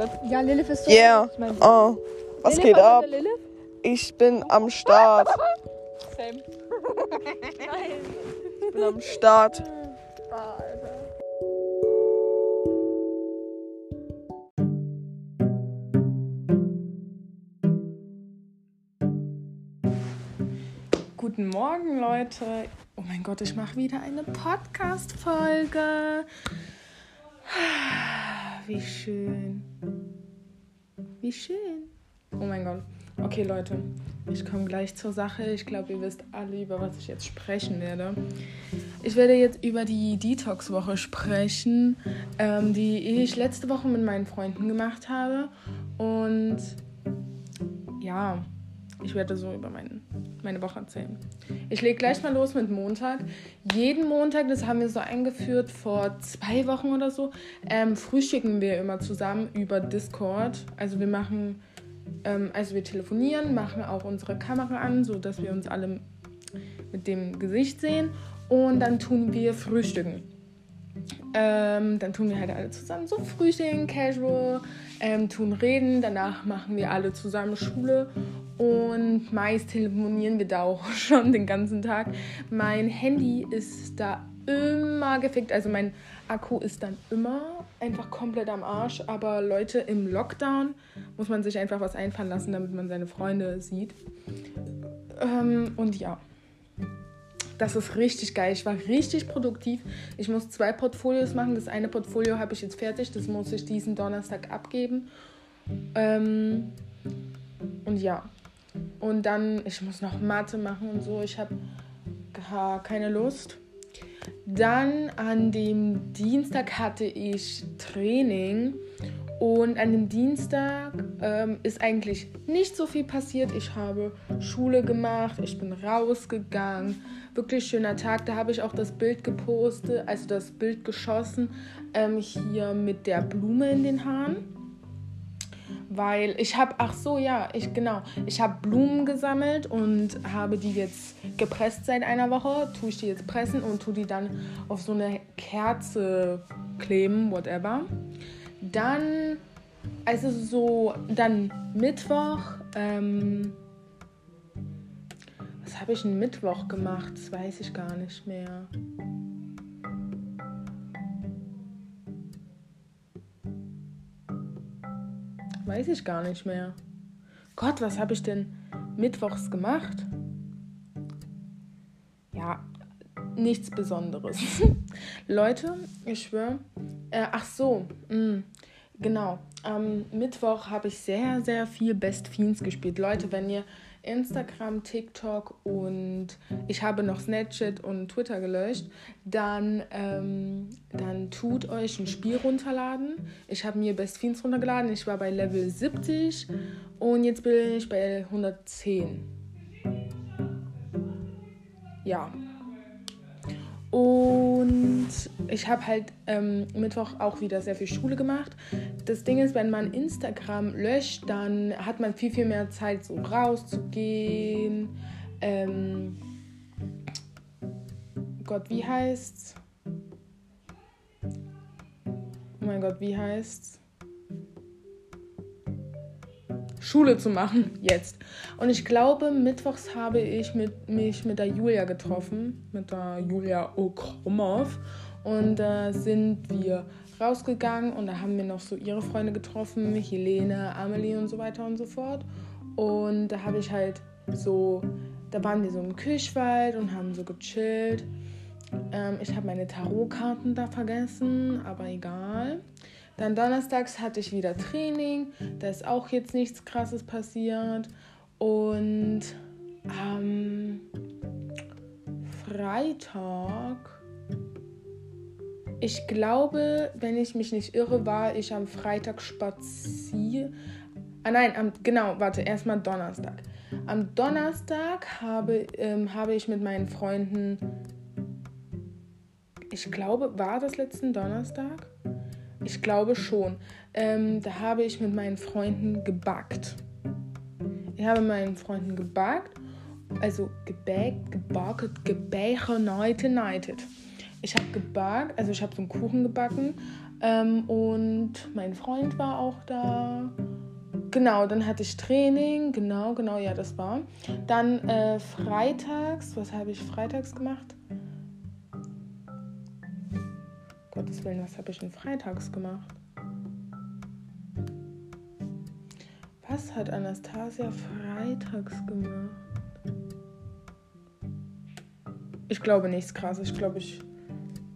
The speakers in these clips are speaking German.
wird. Ja, Lilith ist so. Yeah. Ich mein, Oh, was Lilith, geht ab? Lilith? Ich bin am Start. Same. Nein. Ich bin am Start. Guten Morgen, Leute. Oh mein Gott, ich mache wieder eine Podcast-Folge. Wie schön. Wie schön. Oh mein Gott. Okay, Leute, ich komme gleich zur Sache. Ich glaube, ihr wisst alle, über was ich jetzt sprechen werde. Ich werde jetzt über die Detox-Woche sprechen, ähm, die ich letzte Woche mit meinen Freunden gemacht habe. Und ja, ich werde so über mein, meine Woche erzählen. Ich lege gleich mal los mit Montag. Jeden Montag, das haben wir so eingeführt vor zwei Wochen oder so, ähm, frühstücken wir immer zusammen über Discord. Also wir machen, ähm, also wir telefonieren, machen auch unsere Kamera an, so dass wir uns alle mit dem Gesicht sehen und dann tun wir frühstücken. Ähm, dann tun wir halt alle zusammen so frühstücken, casual, ähm, tun reden. Danach machen wir alle zusammen Schule und meist telefonieren wir da auch schon den ganzen Tag. Mein Handy ist da immer gefickt, also mein Akku ist dann immer einfach komplett am Arsch. Aber Leute, im Lockdown muss man sich einfach was einfallen lassen, damit man seine Freunde sieht. Ähm, und ja. Das ist richtig geil. Ich war richtig produktiv. Ich muss zwei Portfolios machen. Das eine Portfolio habe ich jetzt fertig. Das muss ich diesen Donnerstag abgeben. Ähm, und ja. Und dann, ich muss noch Mathe machen und so. Ich habe gar keine Lust. Dann an dem Dienstag hatte ich Training. Und an dem Dienstag ähm, ist eigentlich nicht so viel passiert. Ich habe Schule gemacht, ich bin rausgegangen. Wirklich schöner Tag. Da habe ich auch das Bild gepostet, also das Bild geschossen, ähm, hier mit der Blume in den Haaren. Weil ich habe, ach so, ja, ich genau, ich habe Blumen gesammelt und habe die jetzt gepresst seit einer Woche. Tue ich die jetzt pressen und tue die dann auf so eine Kerze kleben, whatever. Dann, also so, dann Mittwoch, ähm, was habe ich denn Mittwoch gemacht? Das weiß ich gar nicht mehr. Weiß ich gar nicht mehr. Gott, was habe ich denn mittwochs gemacht? Ja, nichts Besonderes. Leute, ich schwöre. Äh, ach so, mh, genau. Am Mittwoch habe ich sehr, sehr viel Best Fiends gespielt. Leute, wenn ihr Instagram, TikTok und ich habe noch Snapchat und Twitter gelöscht, dann, ähm, dann tut euch ein Spiel runterladen. Ich habe mir Best Fiends runtergeladen. Ich war bei Level 70 und jetzt bin ich bei 110. Ja. Und ich habe halt ähm, Mittwoch auch wieder sehr viel Schule gemacht. Das Ding ist, wenn man Instagram löscht, dann hat man viel, viel mehr Zeit, so rauszugehen. Ähm, Gott, wie heißt's? Oh mein Gott, wie heißt's? Schule zu machen, jetzt. Und ich glaube, mittwochs habe ich mit, mich mit der Julia getroffen, mit der Julia Okromov. Und da äh, sind wir rausgegangen und da haben wir noch so ihre Freunde getroffen, Helene, Amelie und so weiter und so fort. Und da habe ich halt so, da waren wir so im Kirchwald und haben so gechillt. Ähm, ich habe meine Tarotkarten da vergessen, aber egal. Dann donnerstags hatte ich wieder Training. Da ist auch jetzt nichts Krasses passiert. Und am Freitag, ich glaube, wenn ich mich nicht irre, war ich am Freitag spazieren. Ah nein, am, genau, warte, erstmal Donnerstag. Am Donnerstag habe, ähm, habe ich mit meinen Freunden, ich glaube, war das letzten Donnerstag? Ich glaube schon. Ähm, da habe ich mit meinen Freunden gebackt. Ich habe mit meinen Freunden gebackt. Also gebackt, gebackt, gebächerneitet. ich habe gebackt, also ich habe so einen Kuchen gebacken ähm, und mein Freund war auch da. Genau, dann hatte ich Training, genau, genau, ja, das war. Dann äh, freitags, was habe ich freitags gemacht? Gottes Willen, was habe ich denn freitags gemacht? Was hat Anastasia freitags gemacht? Ich glaube nichts krasses. Ich glaube, ich.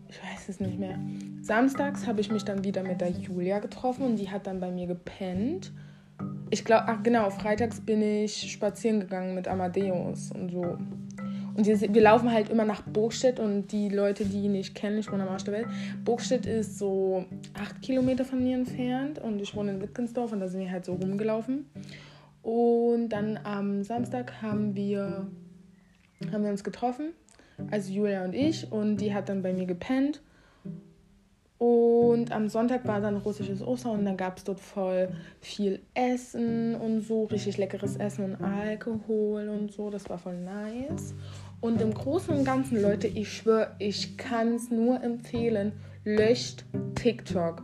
Ich weiß es nicht mehr. Samstags habe ich mich dann wieder mit der Julia getroffen und die hat dann bei mir gepennt. Ich glaube, ach genau, freitags bin ich spazieren gegangen mit Amadeus und so. Und wir, wir laufen halt immer nach Burgstedt und die Leute, die ihn nicht kennen, ich wohne am Arsch der Welt. Burgstedt ist so acht Kilometer von mir entfernt und ich wohne in Wittgensdorf und da sind wir halt so rumgelaufen. Und dann am Samstag haben wir, haben wir uns getroffen, also Julia und ich, und die hat dann bei mir gepennt. Und am Sonntag war dann russisches Ostern und dann gab es dort voll viel Essen und so, richtig leckeres Essen und Alkohol und so. Das war voll nice. Und im Großen und Ganzen, Leute, ich schwöre, ich kann es nur empfehlen, löscht TikTok.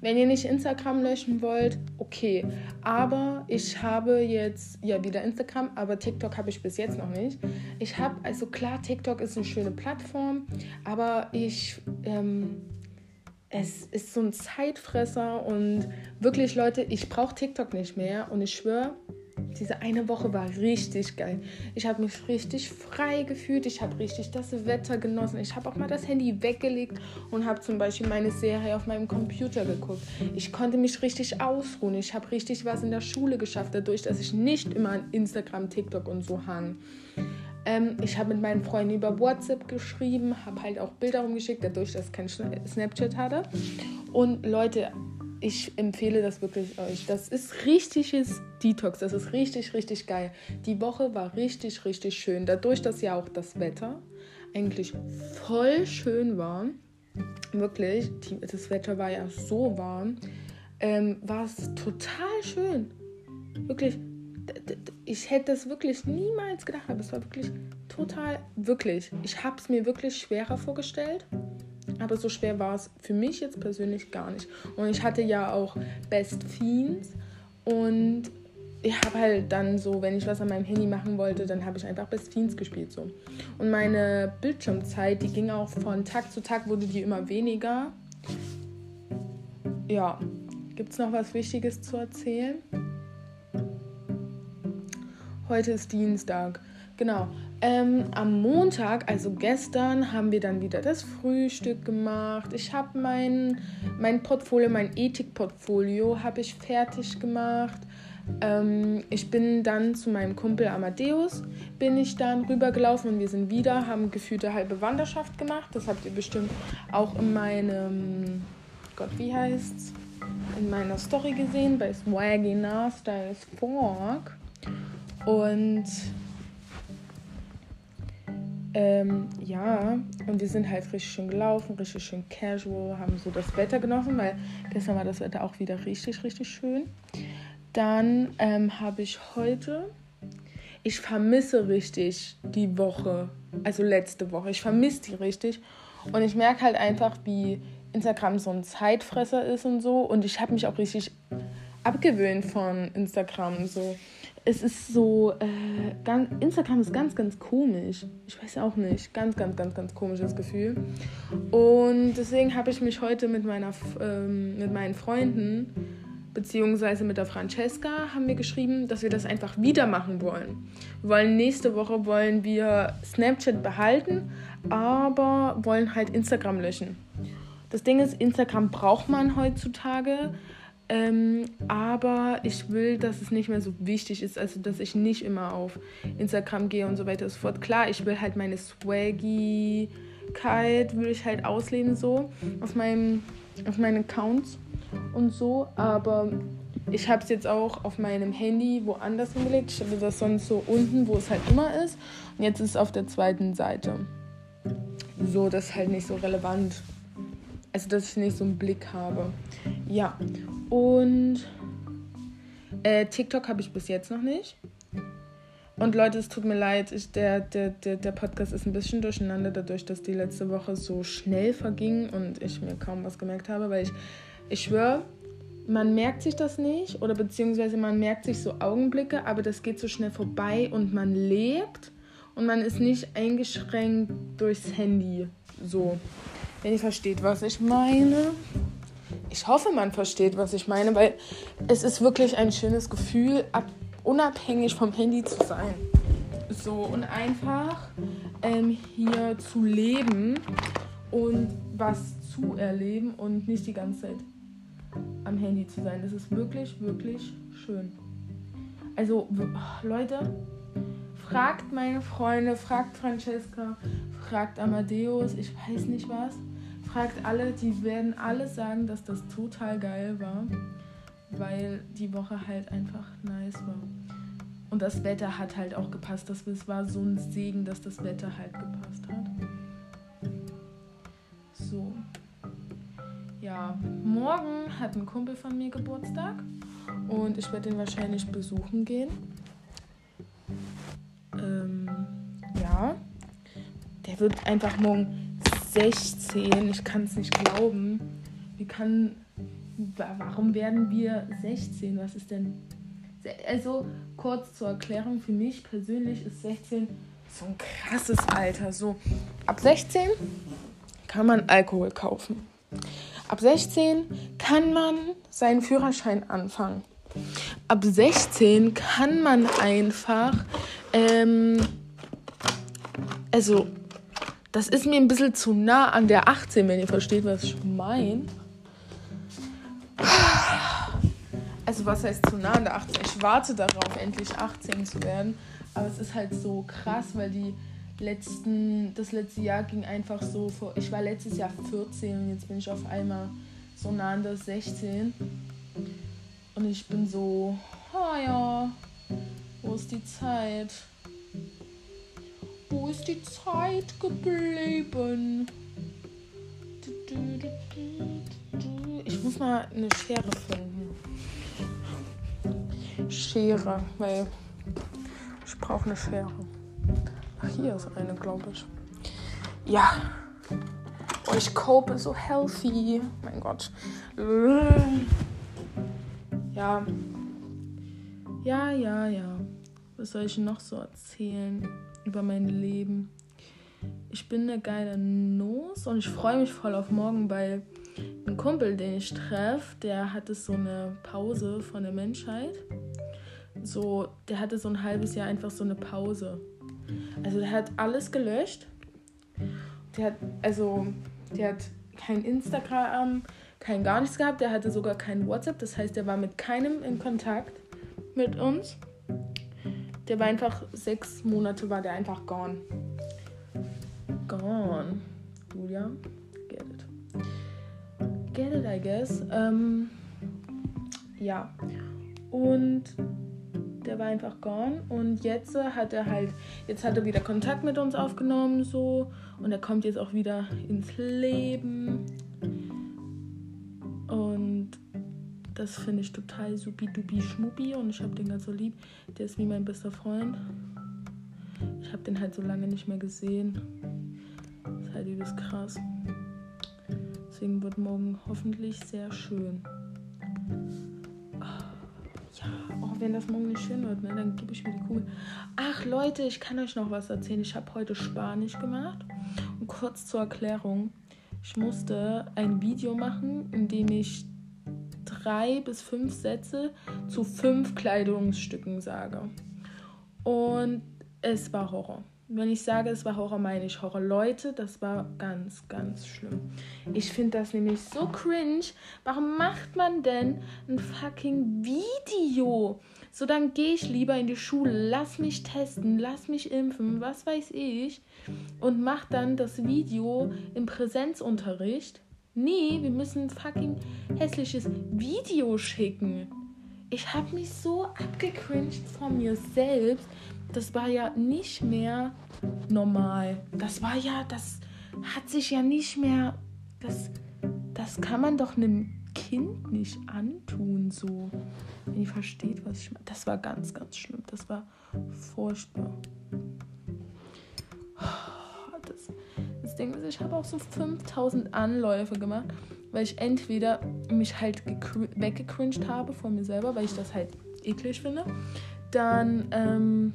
Wenn ihr nicht Instagram löschen wollt, okay. Aber ich habe jetzt ja wieder Instagram, aber TikTok habe ich bis jetzt noch nicht. Ich habe, also klar, TikTok ist eine schöne Plattform, aber ich, ähm, es ist so ein Zeitfresser und wirklich, Leute, ich brauche TikTok nicht mehr und ich schwöre, diese eine Woche war richtig geil. Ich habe mich richtig frei gefühlt. Ich habe richtig das Wetter genossen. Ich habe auch mal das Handy weggelegt und habe zum Beispiel meine Serie auf meinem Computer geguckt. Ich konnte mich richtig ausruhen. Ich habe richtig was in der Schule geschafft, dadurch, dass ich nicht immer an Instagram, TikTok und so hang. Ähm, ich habe mit meinen Freunden über WhatsApp geschrieben, habe halt auch Bilder rumgeschickt, dadurch, dass ich kein Snapchat hatte. Und Leute, ich empfehle das wirklich euch. Das ist richtiges Detox. Das ist richtig, richtig geil. Die Woche war richtig, richtig schön. Dadurch, dass ja auch das Wetter eigentlich voll schön war. Wirklich, die, das Wetter war ja so warm. Ähm, war es total schön. Wirklich, ich hätte es wirklich niemals gedacht, aber es war wirklich total, wirklich. Ich habe es mir wirklich schwerer vorgestellt. Aber so schwer war es für mich jetzt persönlich gar nicht. Und ich hatte ja auch Best Fiends und ich habe halt dann so, wenn ich was an meinem Handy machen wollte, dann habe ich einfach Best Fiends gespielt so. Und meine Bildschirmzeit, die ging auch von Tag zu Tag, wurde die immer weniger. Ja, gibt es noch was Wichtiges zu erzählen? Heute ist Dienstag. Genau. Ähm, am Montag, also gestern, haben wir dann wieder das Frühstück gemacht. Ich habe mein, mein Portfolio, mein Ethik-Portfolio, habe ich fertig gemacht. Ähm, ich bin dann zu meinem Kumpel Amadeus, bin ich dann rübergelaufen und wir sind wieder, haben gefühlte halbe Wanderschaft gemacht. Das habt ihr bestimmt auch in meinem, Gott, wie heißt's? In meiner Story gesehen, bei Swaggy Styles Fork. Und ähm, ja, und wir sind halt richtig schön gelaufen, richtig schön casual, haben so das Wetter genossen, weil gestern war das Wetter auch wieder richtig, richtig schön. Dann ähm, habe ich heute, ich vermisse richtig die Woche, also letzte Woche, ich vermisse die richtig. Und ich merke halt einfach, wie Instagram so ein Zeitfresser ist und so. Und ich habe mich auch richtig abgewöhnt von Instagram. So es ist so, äh, ganz, Instagram ist ganz, ganz komisch. Ich weiß auch nicht. Ganz, ganz, ganz, ganz komisches Gefühl. Und deswegen habe ich mich heute mit, meiner, ähm, mit meinen Freunden, beziehungsweise mit der Francesca, haben wir geschrieben, dass wir das einfach wieder machen wollen. Wir wollen nächste Woche wollen wir Snapchat behalten, aber wollen halt Instagram löschen. Das Ding ist, Instagram braucht man heutzutage ähm, aber ich will, dass es nicht mehr so wichtig ist, also dass ich nicht immer auf Instagram gehe und so weiter und so fort. Klar, ich will halt meine Swaggy-Keit, will ich halt ausleben so auf, meinem, auf meinen Accounts und so, aber ich habe es jetzt auch auf meinem Handy woanders hingelegt. Ich habe das sonst so unten, wo es halt immer ist. Und jetzt ist es auf der zweiten Seite. So, das ist halt nicht so relevant. Also, dass ich nicht so einen Blick habe. Ja, und äh, TikTok habe ich bis jetzt noch nicht. Und Leute, es tut mir leid, ich, der, der, der, der Podcast ist ein bisschen durcheinander, dadurch, dass die letzte Woche so schnell verging und ich mir kaum was gemerkt habe, weil ich, ich schwöre, man merkt sich das nicht oder beziehungsweise man merkt sich so Augenblicke, aber das geht so schnell vorbei und man lebt und man ist nicht eingeschränkt durchs Handy. So, wenn ihr versteht, was ich meine. Ich hoffe, man versteht, was ich meine, weil es ist wirklich ein schönes Gefühl, ab, unabhängig vom Handy zu sein. So und einfach ähm, hier zu leben und was zu erleben und nicht die ganze Zeit am Handy zu sein. Das ist wirklich, wirklich schön. Also, Leute, fragt meine Freunde, fragt Francesca, fragt Amadeus, ich weiß nicht was. Fragt alle, die werden alle sagen, dass das total geil war, weil die Woche halt einfach nice war. Und das Wetter hat halt auch gepasst. Das, es war so ein Segen, dass das Wetter halt gepasst hat. So. Ja, morgen hat ein Kumpel von mir Geburtstag und ich werde ihn wahrscheinlich besuchen gehen. Ähm, ja, der wird einfach morgen 16. Ich kann es nicht glauben. Wie kann. Warum werden wir 16? Was ist denn. Also, kurz zur Erklärung, für mich persönlich ist 16 so ein krasses Alter. So, ab 16 kann man Alkohol kaufen. Ab 16 kann man seinen Führerschein anfangen. Ab 16 kann man einfach, ähm, also das ist mir ein bisschen zu nah an der 18, wenn ihr versteht, was ich meine. Also was heißt zu nah an der 18? Ich warte darauf, endlich 18 zu werden. Aber es ist halt so krass, weil die letzten, das letzte Jahr ging einfach so vor. Ich war letztes Jahr 14 und jetzt bin ich auf einmal so nah an der 16. Und ich bin so, oh ja, wo ist die Zeit? Wo ist die Zeit geblieben? Ich muss mal eine Schere finden. Schere, weil ich brauche eine Schere. Ach, hier ist eine, glaube ich. Ja. Oh, ich cope so healthy. Mein Gott. Ja. Ja, ja, ja. Was soll ich noch so erzählen über mein Leben? Ich bin eine geile Nuss und ich freue mich voll auf morgen, weil ein Kumpel, den ich treffe, der hatte so eine Pause von der Menschheit. So, der hatte so ein halbes Jahr einfach so eine Pause. Also der hat alles gelöscht. Der hat, also, der hat kein Instagram, kein gar nichts gehabt. Der hatte sogar kein WhatsApp. Das heißt, der war mit keinem in Kontakt mit uns. Der war einfach sechs Monate war der einfach gone. Gone. Julia, get it. Get it, I guess. Ähm, ja. Und der war einfach gone. Und jetzt hat er halt, jetzt hat er wieder Kontakt mit uns aufgenommen, so. Und er kommt jetzt auch wieder ins Leben. Das finde ich total supi-dupi schmuppi und ich habe den ganz so lieb. Der ist wie mein bester Freund. Ich habe den halt so lange nicht mehr gesehen. Das ist halt übelst krass. Deswegen wird morgen hoffentlich sehr schön. Ja, auch wenn das morgen nicht schön wird, ne, dann gebe ich mir die Kugel. Ach Leute, ich kann euch noch was erzählen. Ich habe heute Spanisch gemacht. Und kurz zur Erklärung. Ich musste ein Video machen, in dem ich drei bis fünf Sätze zu fünf Kleidungsstücken sage. Und es war Horror. Wenn ich sage, es war Horror, meine ich Horror. Leute, das war ganz, ganz schlimm. Ich finde das nämlich so cringe. Warum macht man denn ein fucking Video? So, dann gehe ich lieber in die Schule, lass mich testen, lass mich impfen, was weiß ich. Und mach dann das Video im Präsenzunterricht. Nee, wir müssen ein fucking hässliches Video schicken. Ich habe mich so abgecringed von mir selbst das war ja nicht mehr normal. Das war ja, das hat sich ja nicht mehr, das, das kann man doch einem Kind nicht antun, so. Wenn ihr versteht, was ich meine. Das war ganz, ganz schlimm. Das war furchtbar. Das, das Ding ist, ich habe auch so 5000 Anläufe gemacht, weil ich entweder mich halt gecr- weggecringed habe von mir selber, weil ich das halt eklig finde. Dann, ähm,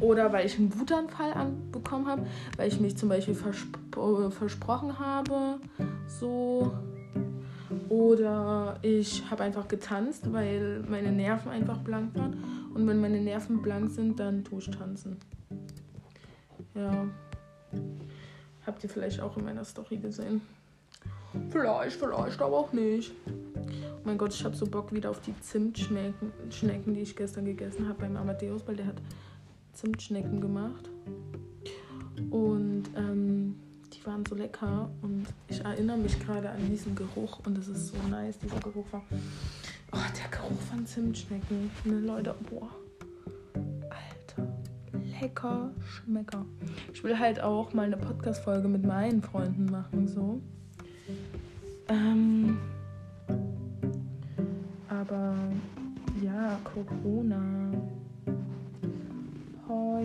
oder weil ich einen Wutanfall an- bekommen habe, weil ich mich zum Beispiel versp äh, versprochen habe, so. Oder ich habe einfach getanzt, weil meine Nerven einfach blank waren. Und wenn meine Nerven blank sind, dann tue ich tanzen. Ja. Habt ihr vielleicht auch in meiner Story gesehen. Vielleicht, vielleicht, aber auch nicht. Oh mein Gott, ich habe so Bock wieder auf die Zimtschnecken, Schnecken, die ich gestern gegessen habe beim Amadeus, weil der hat Zimtschnecken gemacht. Und ähm, die waren so lecker. Und ich erinnere mich gerade an diesen Geruch. Und es ist so nice, dieser Geruch war. Oh, der Geruch von Zimtschnecken. Ne, Leute, boah. Lecker Schmecker. Ich will halt auch mal eine Podcast-Folge mit meinen Freunden machen, so. Ähm, aber ja, Corona. Oh.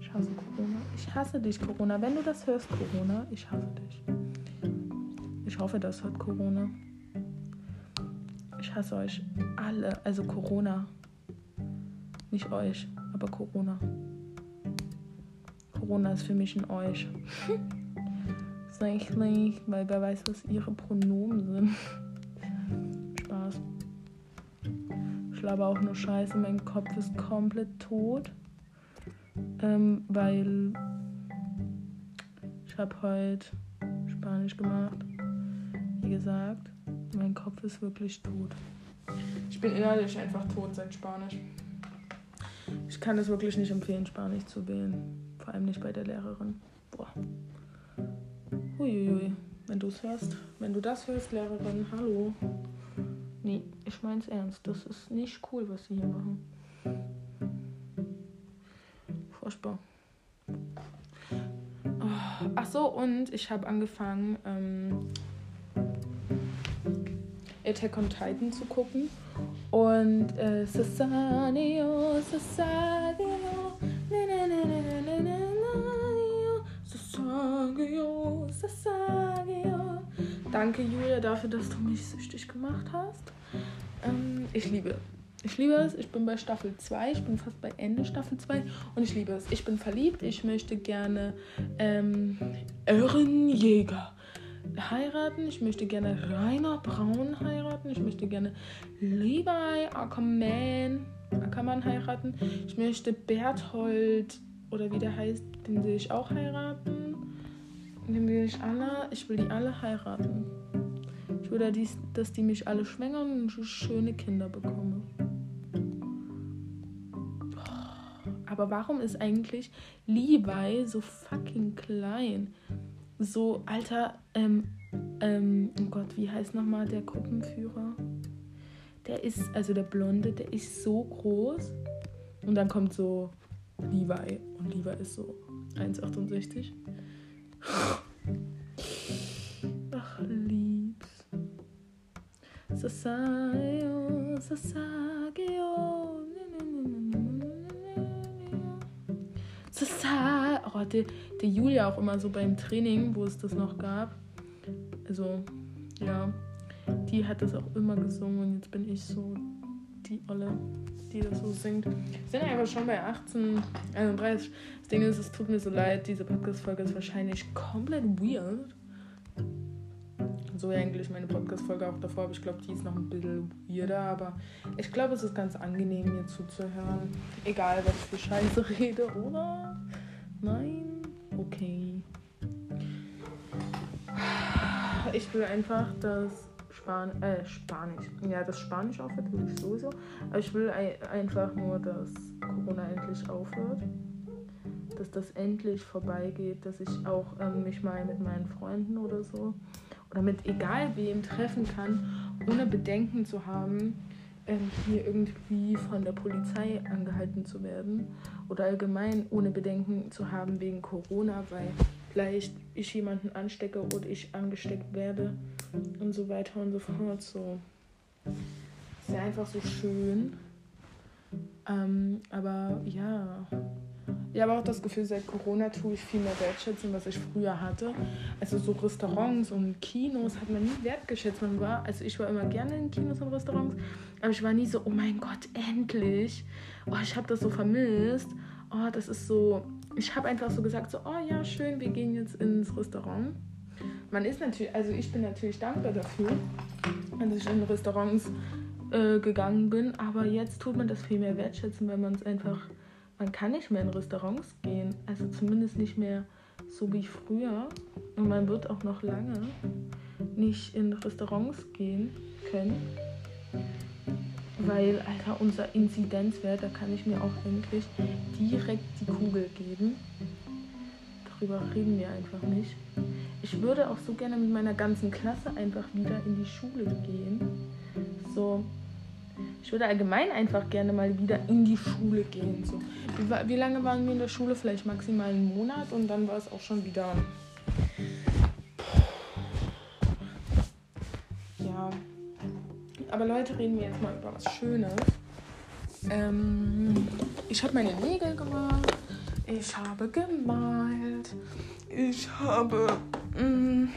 Ich hasse Corona. Ich hasse dich, Corona. Wenn du das hörst, Corona, ich hasse dich. Ich hoffe, das hört Corona. Ich hasse euch alle. Also Corona. Nicht euch, aber Corona. Corona ist für mich ein euch. Tatsächlich, weil wer weiß, was ihre Pronomen sind. Spaß. Ich glaube auch nur Scheiße, mein Kopf ist komplett tot. Ähm, weil ich habe heute Spanisch gemacht. Wie gesagt, mein Kopf ist wirklich tot. Ich bin innerlich einfach tot seit Spanisch. Ich kann es wirklich nicht empfehlen, Spanisch zu wählen. Vor allem nicht bei der Lehrerin. Boah. Huiuiui. Wenn du es hörst, wenn du das hörst, Lehrerin, hallo. Nee, ich mein's ernst. Das ist nicht cool, was sie hier machen. Furchtbar. Oh, ach so, und ich habe angefangen, ähm, Attack on Titan zu gucken. Und äh, Sasanio, na, na, Sasagio, Sasagio. Danke, Julia, dafür, dass du mich süchtig gemacht hast. Ähm, ich liebe ich liebe es. Ich bin bei Staffel 2. Ich bin fast bei Ende Staffel 2. Und ich liebe es. Ich bin verliebt. Ich möchte gerne ähm, Ehrenjäger heiraten. Ich möchte gerne Rainer Braun heiraten. Ich möchte gerne Levi Ackerman, Ackermann heiraten. Ich möchte Berthold oder wie der heißt, den will ich auch heiraten. Den will ich alle. Ich will die alle heiraten. Ich will, dass die mich alle schwängern und schöne Kinder bekomme. Aber warum ist eigentlich Levi so fucking klein? So, Alter, ähm, ähm, oh Gott, wie heißt nochmal der Gruppenführer? Der ist, also der Blonde, der ist so groß. Und dann kommt so Levi. Und Levi ist so 1,68. Ach, liebs. Sasagio, Sasagio. Sasa. Oh, der, der Julia auch immer so beim Training, wo es das noch gab. Also, ja. Die hat das auch immer gesungen und jetzt bin ich so die Olle, die das so singt. Wir sind ja aber schon bei 18, 31. Das Ding ist, es tut mir so leid, diese Podcast-Folge ist wahrscheinlich komplett weird. So eigentlich meine Podcast-Folge auch davor, aber ich glaube, die ist noch ein bisschen weirder, aber ich glaube, es ist ganz angenehm, mir zuzuhören. Egal, was ich für Scheiße rede, oder? Nein? Okay. Ich will einfach, dass Span äh, Spanisch, ja, dass Spanisch aufhört, will ich sowieso. Aber ich will ein einfach nur, dass Corona endlich aufhört. Dass das endlich vorbeigeht, dass ich auch ähm, mich mal mit meinen Freunden oder so oder mit egal wem treffen kann, ohne Bedenken zu haben, ähm, hier irgendwie von der Polizei angehalten zu werden oder allgemein ohne Bedenken zu haben wegen Corona, weil vielleicht ich jemanden anstecke oder ich angesteckt werde und so weiter und so fort. So ist ja einfach so schön. Ähm, aber ja. Ich habe auch das Gefühl, seit Corona tue ich viel mehr wertschätzen, was ich früher hatte. Also so Restaurants und Kinos hat man nie wertgeschätzt. Man war, also ich war immer gerne in Kinos und Restaurants, aber ich war nie so, oh mein Gott, endlich. Oh, ich habe das so vermisst. Oh, das ist so. Ich habe einfach so gesagt, so, oh ja, schön, wir gehen jetzt ins Restaurant. Man ist natürlich, also ich bin natürlich dankbar dafür, dass ich in Restaurants äh, gegangen bin, aber jetzt tut man das viel mehr wertschätzen, wenn man es einfach man kann nicht mehr in Restaurants gehen. Also zumindest nicht mehr so wie früher. Und man wird auch noch lange nicht in Restaurants gehen können. Weil, Alter, unser Inzidenzwert, da kann ich mir auch endlich direkt die Kugel geben. Darüber reden wir einfach nicht. Ich würde auch so gerne mit meiner ganzen Klasse einfach wieder in die Schule gehen. So, ich würde allgemein einfach gerne mal wieder in die Schule gehen. So. Wie, wie lange waren wir in der Schule? Vielleicht maximal einen Monat und dann war es auch schon wieder. Ja. Aber Leute, reden wir jetzt mal über was Schönes. Ähm, ich habe meine Nägel gemacht. Ich habe gemalt. Ich habe. Mh, mm,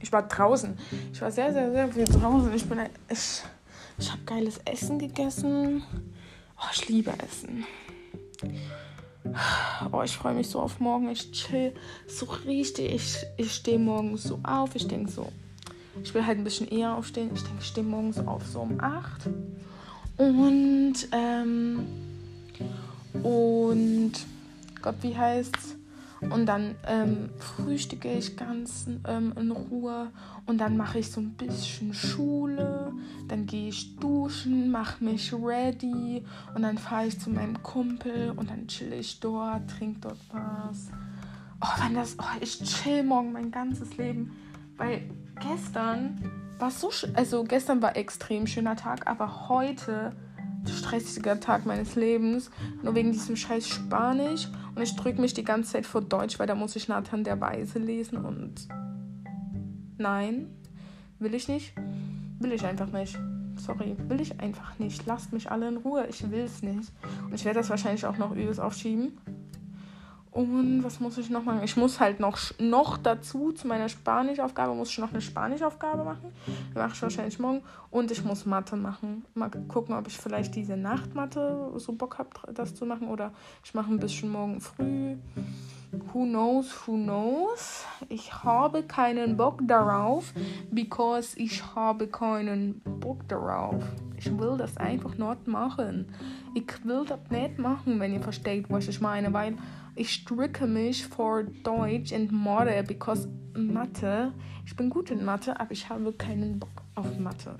ich war draußen. Ich war sehr, sehr, sehr viel draußen. Ich bin. Ich, ich habe geiles Essen gegessen. Oh, ich liebe Essen. Oh, ich freue mich so auf morgen. Ich chill so richtig. Ich, ich stehe morgens so auf. Ich denke so, ich will halt ein bisschen eher aufstehen. Ich denke, ich stehe morgens auf so um 8. Und, ähm, und Gott, wie heißt's? Und dann ähm, frühstücke ich ganz ähm, in Ruhe und dann mache ich so ein bisschen Schule. Dann gehe ich duschen, mache mich ready und dann fahre ich zu meinem Kumpel und dann chill ich dort, trinke dort was. Oh, wenn das, oh, ich chill morgen mein ganzes Leben, weil gestern war so, also gestern war extrem schöner Tag, aber heute stressiger Tag meines Lebens, nur wegen diesem scheiß Spanisch. Und ich drücke mich die ganze Zeit vor Deutsch, weil da muss ich Nathan der Weise lesen und nein, will ich nicht. Will ich einfach nicht. Sorry, will ich einfach nicht. Lasst mich alle in Ruhe. Ich will es nicht. Und ich werde das wahrscheinlich auch noch übelst aufschieben. Und was muss ich noch machen? Ich muss halt noch, noch dazu zu meiner Spanischaufgabe, muss ich noch eine Spanischaufgabe machen. Die mache ich wahrscheinlich morgen. Und ich muss Mathe machen. Mal gucken, ob ich vielleicht diese Nachtmathe so Bock habe, das zu machen. Oder ich mache ein bisschen morgen früh. Who knows, who knows? Ich habe keinen Bock darauf, because ich habe keinen Bock darauf. Ich will das einfach nicht machen. Ich will das nicht machen, wenn ihr versteht, was ich meine, weil ich stricke mich vor Deutsch und Mathe, because Mathe, ich bin gut in Mathe, aber ich habe keinen Bock auf Mathe.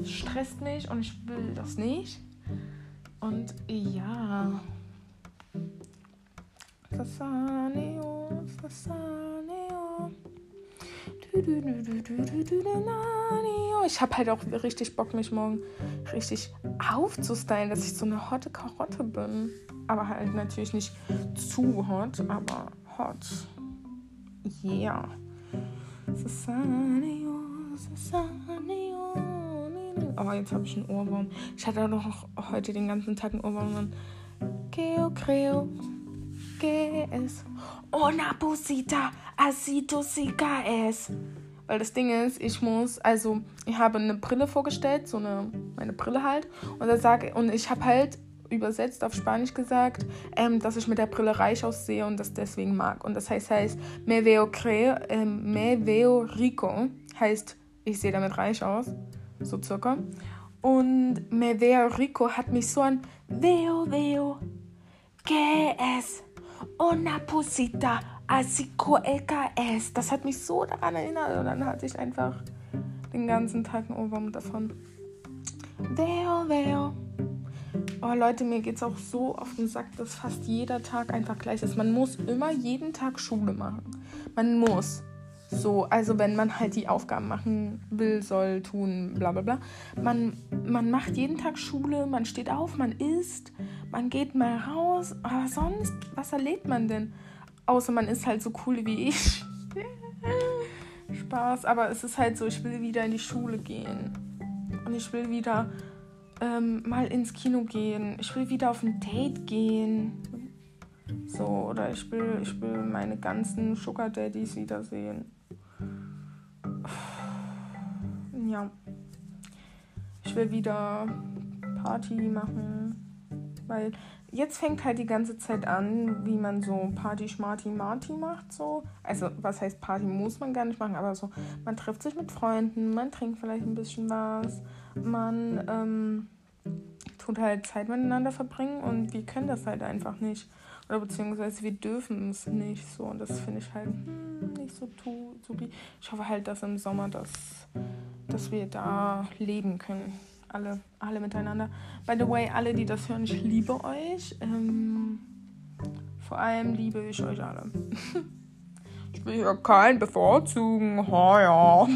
Es stresst mich und ich will das nicht. Und ja. Ich habe halt auch richtig Bock, mich morgen richtig aufzustylen, dass ich so eine hotte Karotte bin. Aber halt natürlich nicht zu hot, aber hot. Yeah. Oh, jetzt habe ich einen Ohrwurm. Ich hatte auch noch heute den ganzen Tag einen Ohrwurm. Creo, creo, es una pusita, así tu es. Weil das Ding ist, ich muss, also ich habe eine Brille vorgestellt, so eine, meine Brille halt. Und, da sag, und ich habe halt übersetzt auf Spanisch gesagt, ähm, dass ich mit der Brille reich aussehe und das deswegen mag. Und das heißt, heißt me veo, creo, äh, me veo rico, heißt, ich sehe damit reich aus, so circa. Und me veo rico hat mich so an veo, veo, que es una pusita así coeca es. Das hat mich so daran erinnert und dann hatte ich einfach den ganzen Tag einen Ohrwurm davon. Veo, veo. Oh Leute, mir geht es auch so auf den Sack, dass fast jeder Tag einfach gleich ist. Man muss immer jeden Tag Schule machen. Man muss. So, also wenn man halt die Aufgaben machen will, soll, tun, bla bla bla. Man, man macht jeden Tag Schule, man steht auf, man isst, man geht mal raus. Aber sonst, was erlebt man denn? Außer man ist halt so cool wie ich. Spaß, aber es ist halt so, ich will wieder in die Schule gehen. Und ich will wieder ähm, mal ins Kino gehen. Ich will wieder auf ein Date gehen. So, oder ich will, ich will meine ganzen Sugar Daddies wiedersehen. Ja. Ich will wieder Party machen. Weil jetzt fängt halt die ganze Zeit an, wie man so Party, Schmarty, Marty macht. So. Also, was heißt Party muss man gar nicht machen, aber so, man trifft sich mit Freunden, man trinkt vielleicht ein bisschen was, man ähm, tut halt Zeit miteinander verbringen und wir können das halt einfach nicht. Oder beziehungsweise wir dürfen es nicht so. Und das finde ich halt hm, nicht so supi. Ich hoffe halt, dass im Sommer das, dass wir da leben können. Alle, alle miteinander. By the way, alle, die das hören, ich liebe euch. Ähm, vor allem liebe ich euch alle. ich will ja keinen bevorzugen. Ha ja.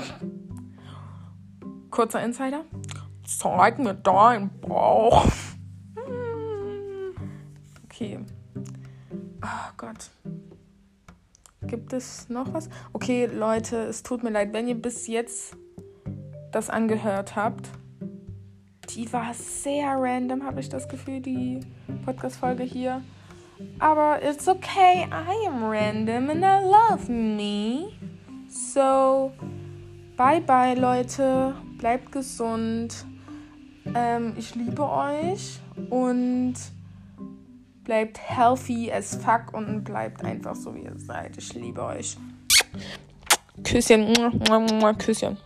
Kurzer Insider. Zeig mir deinen Bauch. Okay. Oh Gott. Gibt es noch was? Okay, Leute, es tut mir leid, wenn ihr bis jetzt das angehört habt. Die war sehr random, habe ich das Gefühl, die Podcast-Folge hier. Aber it's okay, I am random and I love me. So, bye bye, Leute. Bleibt gesund. Ähm, ich liebe euch und bleibt healthy as fuck und bleibt einfach so, wie ihr seid. Ich liebe euch. Küsschen. Küsschen.